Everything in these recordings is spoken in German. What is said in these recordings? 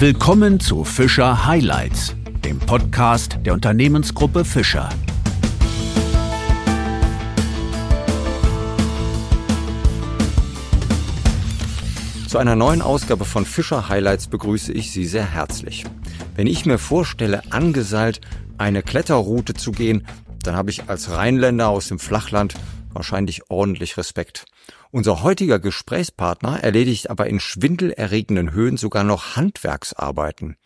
Willkommen zu Fischer Highlights, dem Podcast der Unternehmensgruppe Fischer. Zu einer neuen Ausgabe von Fischer Highlights begrüße ich Sie sehr herzlich. Wenn ich mir vorstelle, angeseilt eine Kletterroute zu gehen, dann habe ich als Rheinländer aus dem Flachland wahrscheinlich ordentlich Respekt. Unser heutiger Gesprächspartner erledigt aber in schwindelerregenden Höhen sogar noch Handwerksarbeiten.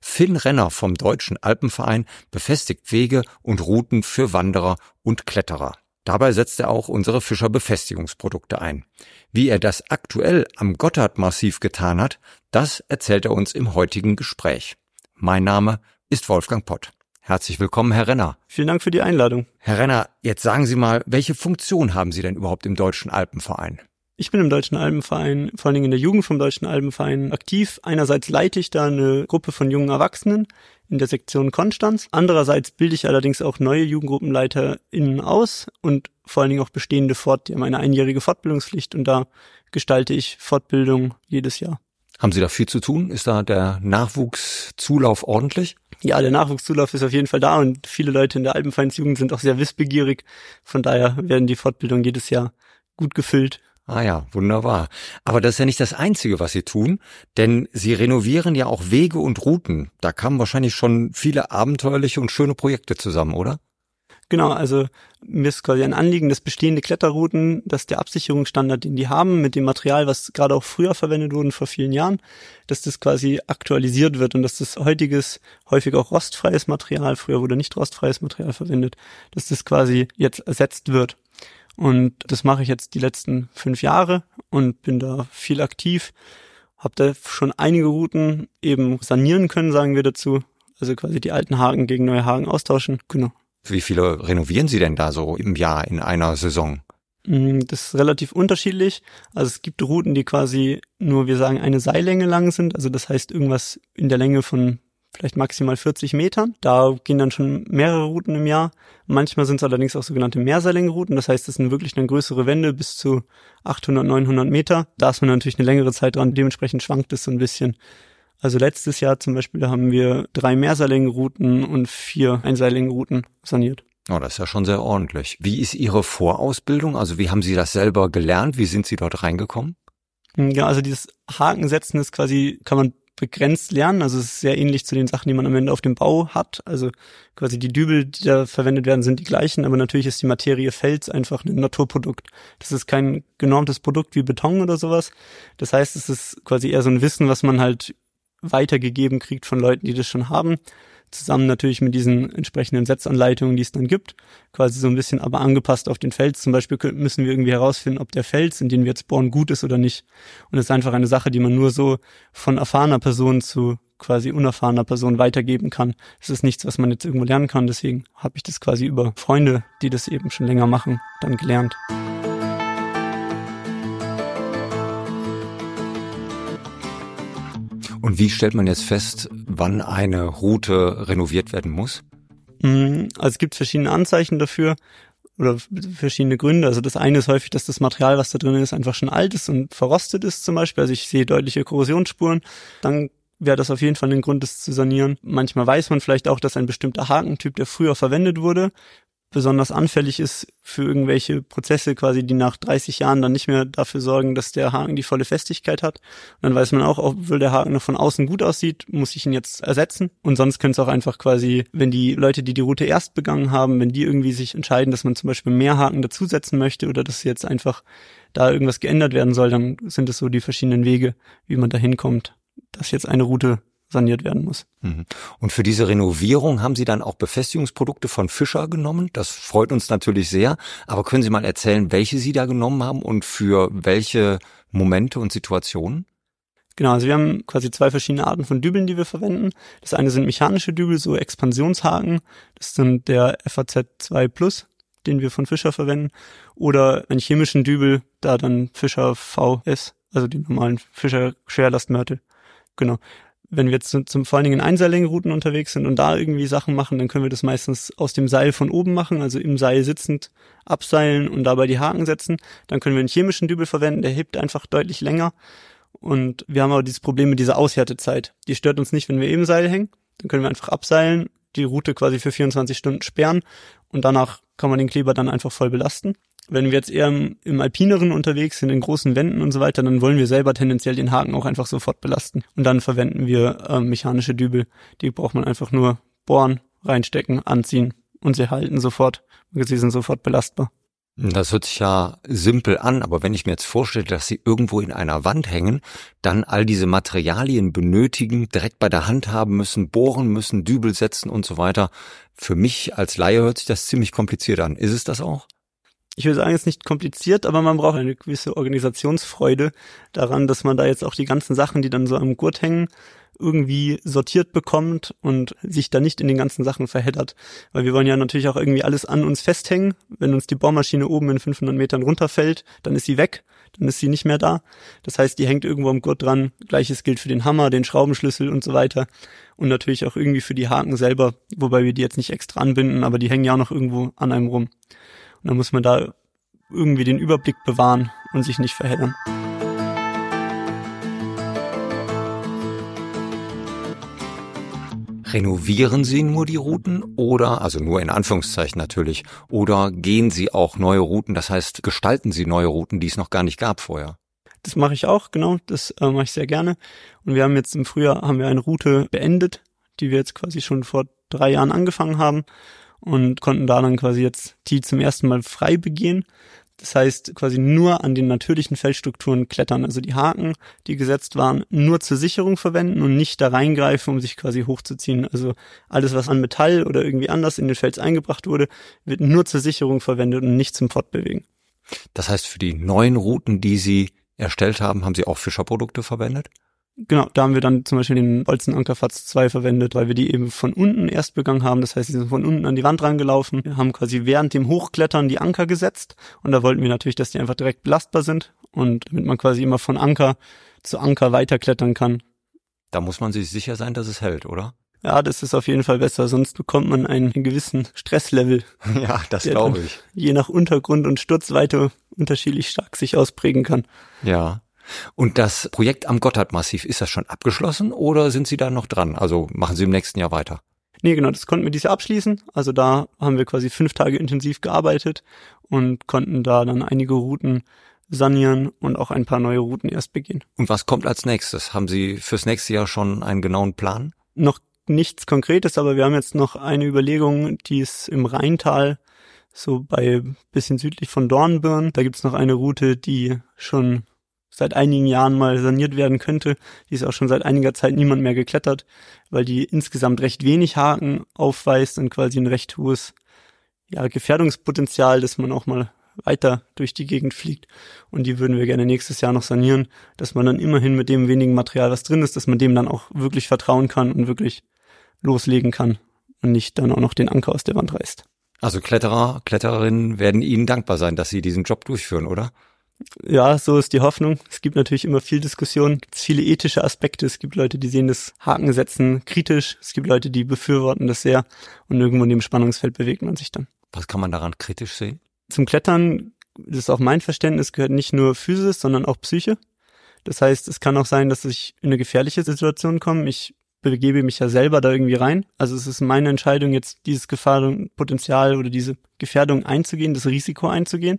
Finn Renner vom Deutschen Alpenverein befestigt Wege und Routen für Wanderer und Kletterer. Dabei setzt er auch unsere Fischer-Befestigungsprodukte ein. Wie er das aktuell am Gotthardmassiv getan hat, das erzählt er uns im heutigen Gespräch. Mein Name ist Wolfgang Pott. Herzlich willkommen, Herr Renner. Vielen Dank für die Einladung. Herr Renner, jetzt sagen Sie mal, welche Funktion haben Sie denn überhaupt im Deutschen Alpenverein? Ich bin im Deutschen Alpenverein, vor allen Dingen in der Jugend vom Deutschen Alpenverein aktiv. Einerseits leite ich da eine Gruppe von jungen Erwachsenen in der Sektion Konstanz. Andererseits bilde ich allerdings auch neue JugendgruppenleiterInnen aus und vor allen Dingen auch bestehende fort. Die haben eine einjährige Fortbildungspflicht und da gestalte ich Fortbildung jedes Jahr. Haben Sie da viel zu tun? Ist da der Nachwuchszulauf ordentlich? Ja, der Nachwuchszulauf ist auf jeden Fall da und viele Leute in der Alpenvereinsjugend sind auch sehr wissbegierig. Von daher werden die Fortbildungen jedes Jahr gut gefüllt. Ah ja, wunderbar. Aber das ist ja nicht das Einzige, was Sie tun, denn Sie renovieren ja auch Wege und Routen. Da kamen wahrscheinlich schon viele abenteuerliche und schöne Projekte zusammen, oder? Genau, also mir ist quasi ein Anliegen, dass bestehende Kletterrouten, dass der Absicherungsstandard, den die haben, mit dem Material, was gerade auch früher verwendet wurde, vor vielen Jahren, dass das quasi aktualisiert wird und dass das heutiges, häufig auch rostfreies Material, früher wurde nicht rostfreies Material verwendet, dass das quasi jetzt ersetzt wird. Und das mache ich jetzt die letzten fünf Jahre und bin da viel aktiv. Hab da schon einige Routen eben sanieren können, sagen wir dazu. Also quasi die alten Haken gegen neue Haken austauschen. Genau. Wie viele renovieren Sie denn da so im Jahr in einer Saison? Mm, das ist relativ unterschiedlich. Also es gibt Routen, die quasi nur, wir sagen, eine Seillänge lang sind. Also das heißt irgendwas in der Länge von vielleicht maximal 40 Metern. Da gehen dann schon mehrere Routen im Jahr. Manchmal sind es allerdings auch sogenannte Mehrseillängenrouten. Das heißt, es sind wirklich dann größere Wände bis zu 800, 900 Meter. Da ist man natürlich eine längere Zeit dran. Dementsprechend schwankt es so ein bisschen. Also letztes Jahr zum Beispiel, haben wir drei Mehrseillängenrouten und vier Einseillängenrouten saniert. Oh, das ist ja schon sehr ordentlich. Wie ist Ihre Vorausbildung? Also wie haben Sie das selber gelernt? Wie sind Sie dort reingekommen? Ja, also dieses Hakensetzen ist quasi, kann man begrenzt lernen. Also es ist sehr ähnlich zu den Sachen, die man am Ende auf dem Bau hat. Also quasi die Dübel, die da verwendet werden, sind die gleichen, aber natürlich ist die Materie Fels einfach ein Naturprodukt. Das ist kein genormtes Produkt wie Beton oder sowas. Das heißt, es ist quasi eher so ein Wissen, was man halt weitergegeben kriegt von Leuten, die das schon haben zusammen natürlich mit diesen entsprechenden Setzanleitungen, die es dann gibt, quasi so ein bisschen aber angepasst auf den Fels. Zum Beispiel müssen wir irgendwie herausfinden, ob der Fels, in den wir jetzt bohren, gut ist oder nicht. Und es ist einfach eine Sache, die man nur so von erfahrener Person zu quasi unerfahrener Person weitergeben kann. Es ist nichts, was man jetzt irgendwo lernen kann. Deswegen habe ich das quasi über Freunde, die das eben schon länger machen, dann gelernt. Und wie stellt man jetzt fest, wann eine Route renoviert werden muss? Mm, also es gibt verschiedene Anzeichen dafür oder verschiedene Gründe. Also das eine ist häufig, dass das Material, was da drin ist, einfach schon alt ist und verrostet ist zum Beispiel. Also ich sehe deutliche Korrosionsspuren. Dann wäre das auf jeden Fall ein Grund, das zu sanieren. Manchmal weiß man vielleicht auch, dass ein bestimmter Hakentyp, der früher verwendet wurde, besonders anfällig ist für irgendwelche Prozesse quasi, die nach 30 Jahren dann nicht mehr dafür sorgen, dass der Haken die volle Festigkeit hat. Und dann weiß man auch, obwohl der Haken noch von außen gut aussieht, muss ich ihn jetzt ersetzen. Und sonst könnte es auch einfach quasi, wenn die Leute, die die Route erst begangen haben, wenn die irgendwie sich entscheiden, dass man zum Beispiel mehr Haken dazusetzen möchte oder dass jetzt einfach da irgendwas geändert werden soll, dann sind es so die verschiedenen Wege, wie man da hinkommt, dass jetzt eine Route saniert werden muss. Mhm. Und für diese Renovierung haben Sie dann auch Befestigungsprodukte von Fischer genommen. Das freut uns natürlich sehr. Aber können Sie mal erzählen, welche Sie da genommen haben und für welche Momente und Situationen? Genau, also wir haben quasi zwei verschiedene Arten von Dübeln, die wir verwenden. Das eine sind mechanische Dübel, so Expansionshaken. Das sind der FAZ 2 Plus, den wir von Fischer verwenden. Oder einen chemischen Dübel, da dann Fischer VS, also die normalen Fischer Schwerlastmörtel. Genau wenn wir jetzt zum, zum vor allen Dingen in Einseillängenrouten unterwegs sind und da irgendwie Sachen machen, dann können wir das meistens aus dem Seil von oben machen, also im Seil sitzend abseilen und dabei die Haken setzen. Dann können wir einen chemischen Dübel verwenden, der hebt einfach deutlich länger Und wir haben aber dieses Problem mit dieser Aushärtezeit. Die stört uns nicht, wenn wir eben Seil hängen. Dann können wir einfach abseilen, die Route quasi für 24 Stunden sperren und danach kann man den Kleber dann einfach voll belasten. Wenn wir jetzt eher im, im Alpineren unterwegs sind, in großen Wänden und so weiter, dann wollen wir selber tendenziell den Haken auch einfach sofort belasten. Und dann verwenden wir äh, mechanische Dübel. Die braucht man einfach nur bohren, reinstecken, anziehen und sie halten sofort. Sie sind sofort belastbar. Das hört sich ja simpel an, aber wenn ich mir jetzt vorstelle, dass sie irgendwo in einer Wand hängen, dann all diese Materialien benötigen, direkt bei der Hand haben müssen, bohren müssen, Dübel setzen und so weiter. Für mich als Laie hört sich das ziemlich kompliziert an. Ist es das auch? Ich würde sagen, es ist nicht kompliziert, aber man braucht eine gewisse Organisationsfreude daran, dass man da jetzt auch die ganzen Sachen, die dann so am Gurt hängen, irgendwie sortiert bekommt und sich da nicht in den ganzen Sachen verheddert. Weil wir wollen ja natürlich auch irgendwie alles an uns festhängen. Wenn uns die Bohrmaschine oben in 500 Metern runterfällt, dann ist sie weg, dann ist sie nicht mehr da. Das heißt, die hängt irgendwo am Gurt dran. Gleiches gilt für den Hammer, den Schraubenschlüssel und so weiter. Und natürlich auch irgendwie für die Haken selber, wobei wir die jetzt nicht extra anbinden, aber die hängen ja auch noch irgendwo an einem rum. Und dann muss man da irgendwie den Überblick bewahren und sich nicht verheddern. Renovieren Sie nur die Routen oder, also nur in Anführungszeichen natürlich, oder gehen Sie auch neue Routen, das heißt, gestalten Sie neue Routen, die es noch gar nicht gab vorher? Das mache ich auch, genau, das äh, mache ich sehr gerne. Und wir haben jetzt im Frühjahr haben wir eine Route beendet, die wir jetzt quasi schon vor drei Jahren angefangen haben und konnten da dann quasi jetzt die zum ersten Mal frei begehen. Das heißt, quasi nur an den natürlichen Felsstrukturen klettern, also die Haken, die gesetzt waren, nur zur Sicherung verwenden und nicht da reingreifen, um sich quasi hochzuziehen. Also alles, was an Metall oder irgendwie anders in den Fels eingebracht wurde, wird nur zur Sicherung verwendet und nicht zum Fortbewegen. Das heißt, für die neuen Routen, die Sie erstellt haben, haben Sie auch Fischerprodukte verwendet? Genau, da haben wir dann zum Beispiel den Bolzenanker Fatz 2 verwendet, weil wir die eben von unten erst begangen haben. Das heißt, die sind von unten an die Wand rangelaufen. Wir haben quasi während dem Hochklettern die Anker gesetzt und da wollten wir natürlich, dass die einfach direkt belastbar sind und damit man quasi immer von Anker zu Anker weiterklettern kann. Da muss man sich sicher sein, dass es hält, oder? Ja, das ist auf jeden Fall besser, sonst bekommt man einen gewissen Stresslevel. Ja, das glaube ich. Je nach Untergrund und Sturzweite unterschiedlich stark sich ausprägen kann. Ja. Und das Projekt am Gotthardmassiv, ist das schon abgeschlossen oder sind Sie da noch dran? Also machen Sie im nächsten Jahr weiter? Nee, genau, das konnten wir dieses Jahr abschließen. Also da haben wir quasi fünf Tage intensiv gearbeitet und konnten da dann einige Routen sanieren und auch ein paar neue Routen erst beginnen. Und was kommt als nächstes? Haben Sie fürs nächste Jahr schon einen genauen Plan? Noch nichts Konkretes, aber wir haben jetzt noch eine Überlegung, die ist im Rheintal, so bei bisschen südlich von Dornbirn. Da gibt's noch eine Route, die schon seit einigen Jahren mal saniert werden könnte. Die ist auch schon seit einiger Zeit niemand mehr geklettert, weil die insgesamt recht wenig Haken aufweist und quasi ein recht hohes ja, Gefährdungspotenzial, dass man auch mal weiter durch die Gegend fliegt. Und die würden wir gerne nächstes Jahr noch sanieren, dass man dann immerhin mit dem wenigen Material, was drin ist, dass man dem dann auch wirklich vertrauen kann und wirklich loslegen kann und nicht dann auch noch den Anker aus der Wand reißt. Also Kletterer, Klettererinnen werden Ihnen dankbar sein, dass Sie diesen Job durchführen, oder? Ja, so ist die Hoffnung. Es gibt natürlich immer viel Diskussion, es gibt viele ethische Aspekte. Es gibt Leute, die sehen das Hakensetzen kritisch. Es gibt Leute, die befürworten das sehr. Und irgendwo in dem Spannungsfeld bewegt man sich dann. Was kann man daran kritisch sehen? Zum Klettern, das ist auch mein Verständnis, gehört nicht nur Physis, sondern auch Psyche. Das heißt, es kann auch sein, dass ich in eine gefährliche Situation komme. Ich begebe mich ja selber da irgendwie rein. Also es ist meine Entscheidung, jetzt dieses Gefahrenpotenzial oder diese Gefährdung einzugehen, das Risiko einzugehen.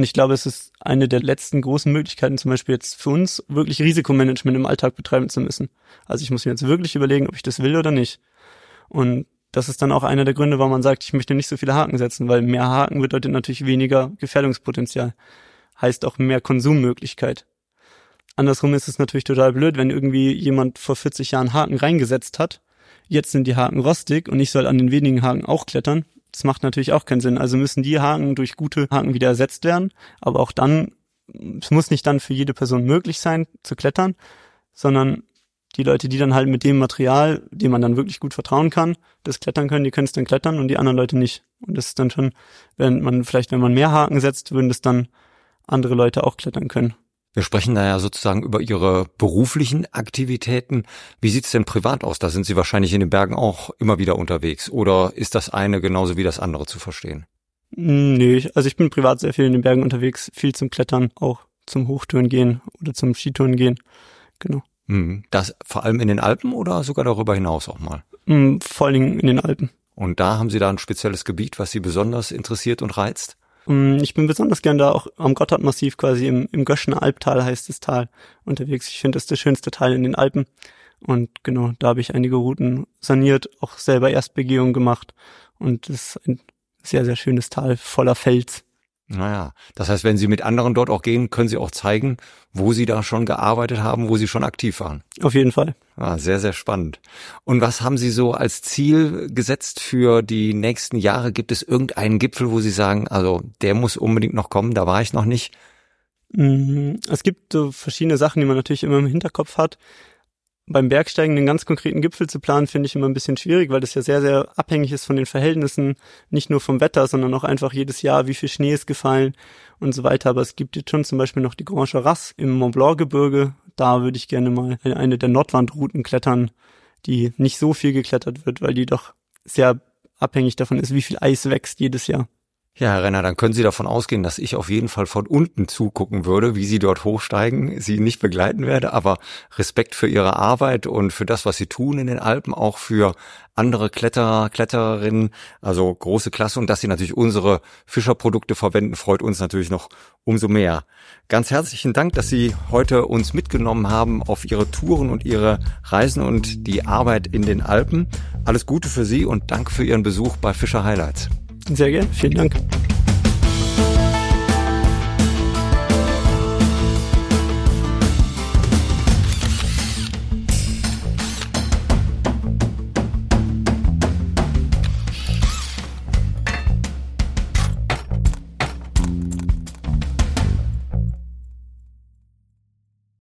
Und ich glaube, es ist eine der letzten großen Möglichkeiten, zum Beispiel jetzt für uns, wirklich Risikomanagement im Alltag betreiben zu müssen. Also ich muss mir jetzt wirklich überlegen, ob ich das will oder nicht. Und das ist dann auch einer der Gründe, warum man sagt, ich möchte nicht so viele Haken setzen, weil mehr Haken bedeutet natürlich weniger Gefährdungspotenzial. Heißt auch mehr Konsummöglichkeit. Andersrum ist es natürlich total blöd, wenn irgendwie jemand vor 40 Jahren Haken reingesetzt hat. Jetzt sind die Haken rostig und ich soll an den wenigen Haken auch klettern. Das macht natürlich auch keinen Sinn. Also müssen die Haken durch gute Haken wieder ersetzt werden. Aber auch dann, es muss nicht dann für jede Person möglich sein zu klettern, sondern die Leute, die dann halt mit dem Material, dem man dann wirklich gut vertrauen kann, das klettern können, die können es dann klettern und die anderen Leute nicht. Und das ist dann schon, wenn man vielleicht, wenn man mehr Haken setzt, würden das dann andere Leute auch klettern können. Wir sprechen da ja sozusagen über Ihre beruflichen Aktivitäten. Wie sieht's denn privat aus? Da sind Sie wahrscheinlich in den Bergen auch immer wieder unterwegs. Oder ist das eine genauso wie das andere zu verstehen? Hm, nee, also ich bin privat sehr viel in den Bergen unterwegs, viel zum Klettern, auch zum Hochtouren gehen oder zum Skitouren gehen. Genau. Mhm. Das vor allem in den Alpen oder sogar darüber hinaus auch mal? Mm, vor allen Dingen in den Alpen. Und da haben Sie da ein spezielles Gebiet, was Sie besonders interessiert und reizt? Mm, ich bin besonders gern da auch am Gotthardmassiv quasi im, im Göschener Albtal heißt das Tal unterwegs. Ich finde das das schönste Tal in den Alpen. Und genau, da habe ich einige Routen saniert, auch selber Erstbegehung gemacht. Und das ist ein sehr, sehr schönes Tal voller Fels. Naja, das heißt, wenn Sie mit anderen dort auch gehen, können Sie auch zeigen, wo Sie da schon gearbeitet haben, wo Sie schon aktiv waren. Auf jeden Fall. Ah, sehr, sehr spannend. Und was haben Sie so als Ziel gesetzt für die nächsten Jahre? Gibt es irgendeinen Gipfel, wo Sie sagen, also der muss unbedingt noch kommen, da war ich noch nicht? Mm, es gibt so verschiedene Sachen, die man natürlich immer im Hinterkopf hat beim Bergsteigen einen ganz konkreten Gipfel zu planen, finde ich immer ein bisschen schwierig, weil das ja sehr, sehr abhängig ist von den Verhältnissen, nicht nur vom Wetter, sondern auch einfach jedes Jahr, wie viel Schnee ist gefallen und so weiter. Aber es gibt jetzt schon zum Beispiel noch die Grand Charras im Mont Blanc Gebirge. Da würde ich gerne mal eine der Nordwandrouten klettern, die nicht so viel geklettert wird, weil die doch sehr abhängig davon ist, wie viel Eis wächst jedes Jahr. Ja, Herr Renner, dann können Sie davon ausgehen, dass ich auf jeden Fall von unten zugucken würde, wie Sie dort hochsteigen, Sie nicht begleiten werde, aber Respekt für Ihre Arbeit und für das, was Sie tun in den Alpen, auch für andere Kletterer, Klettererinnen, also große Klasse und dass Sie natürlich unsere Fischerprodukte verwenden, freut uns natürlich noch umso mehr. Ganz herzlichen Dank, dass Sie heute uns mitgenommen haben auf Ihre Touren und Ihre Reisen und die Arbeit in den Alpen. Alles Gute für Sie und danke für Ihren Besuch bei Fischer Highlights. Sehr gerne, vielen Dank.